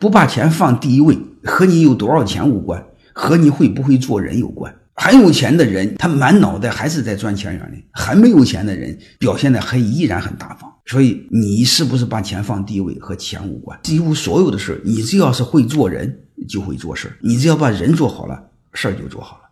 不把钱放第一位，和你有多少钱无关，和你会不会做人有关。很有钱的人，他满脑袋还是在赚钱眼里；很没有钱的人，表现的还依然很大方。所以，你是不是把钱放第一位和钱无关？几乎所有的事你只要是会做人，就会做事你只要把人做好了，事儿就做好了。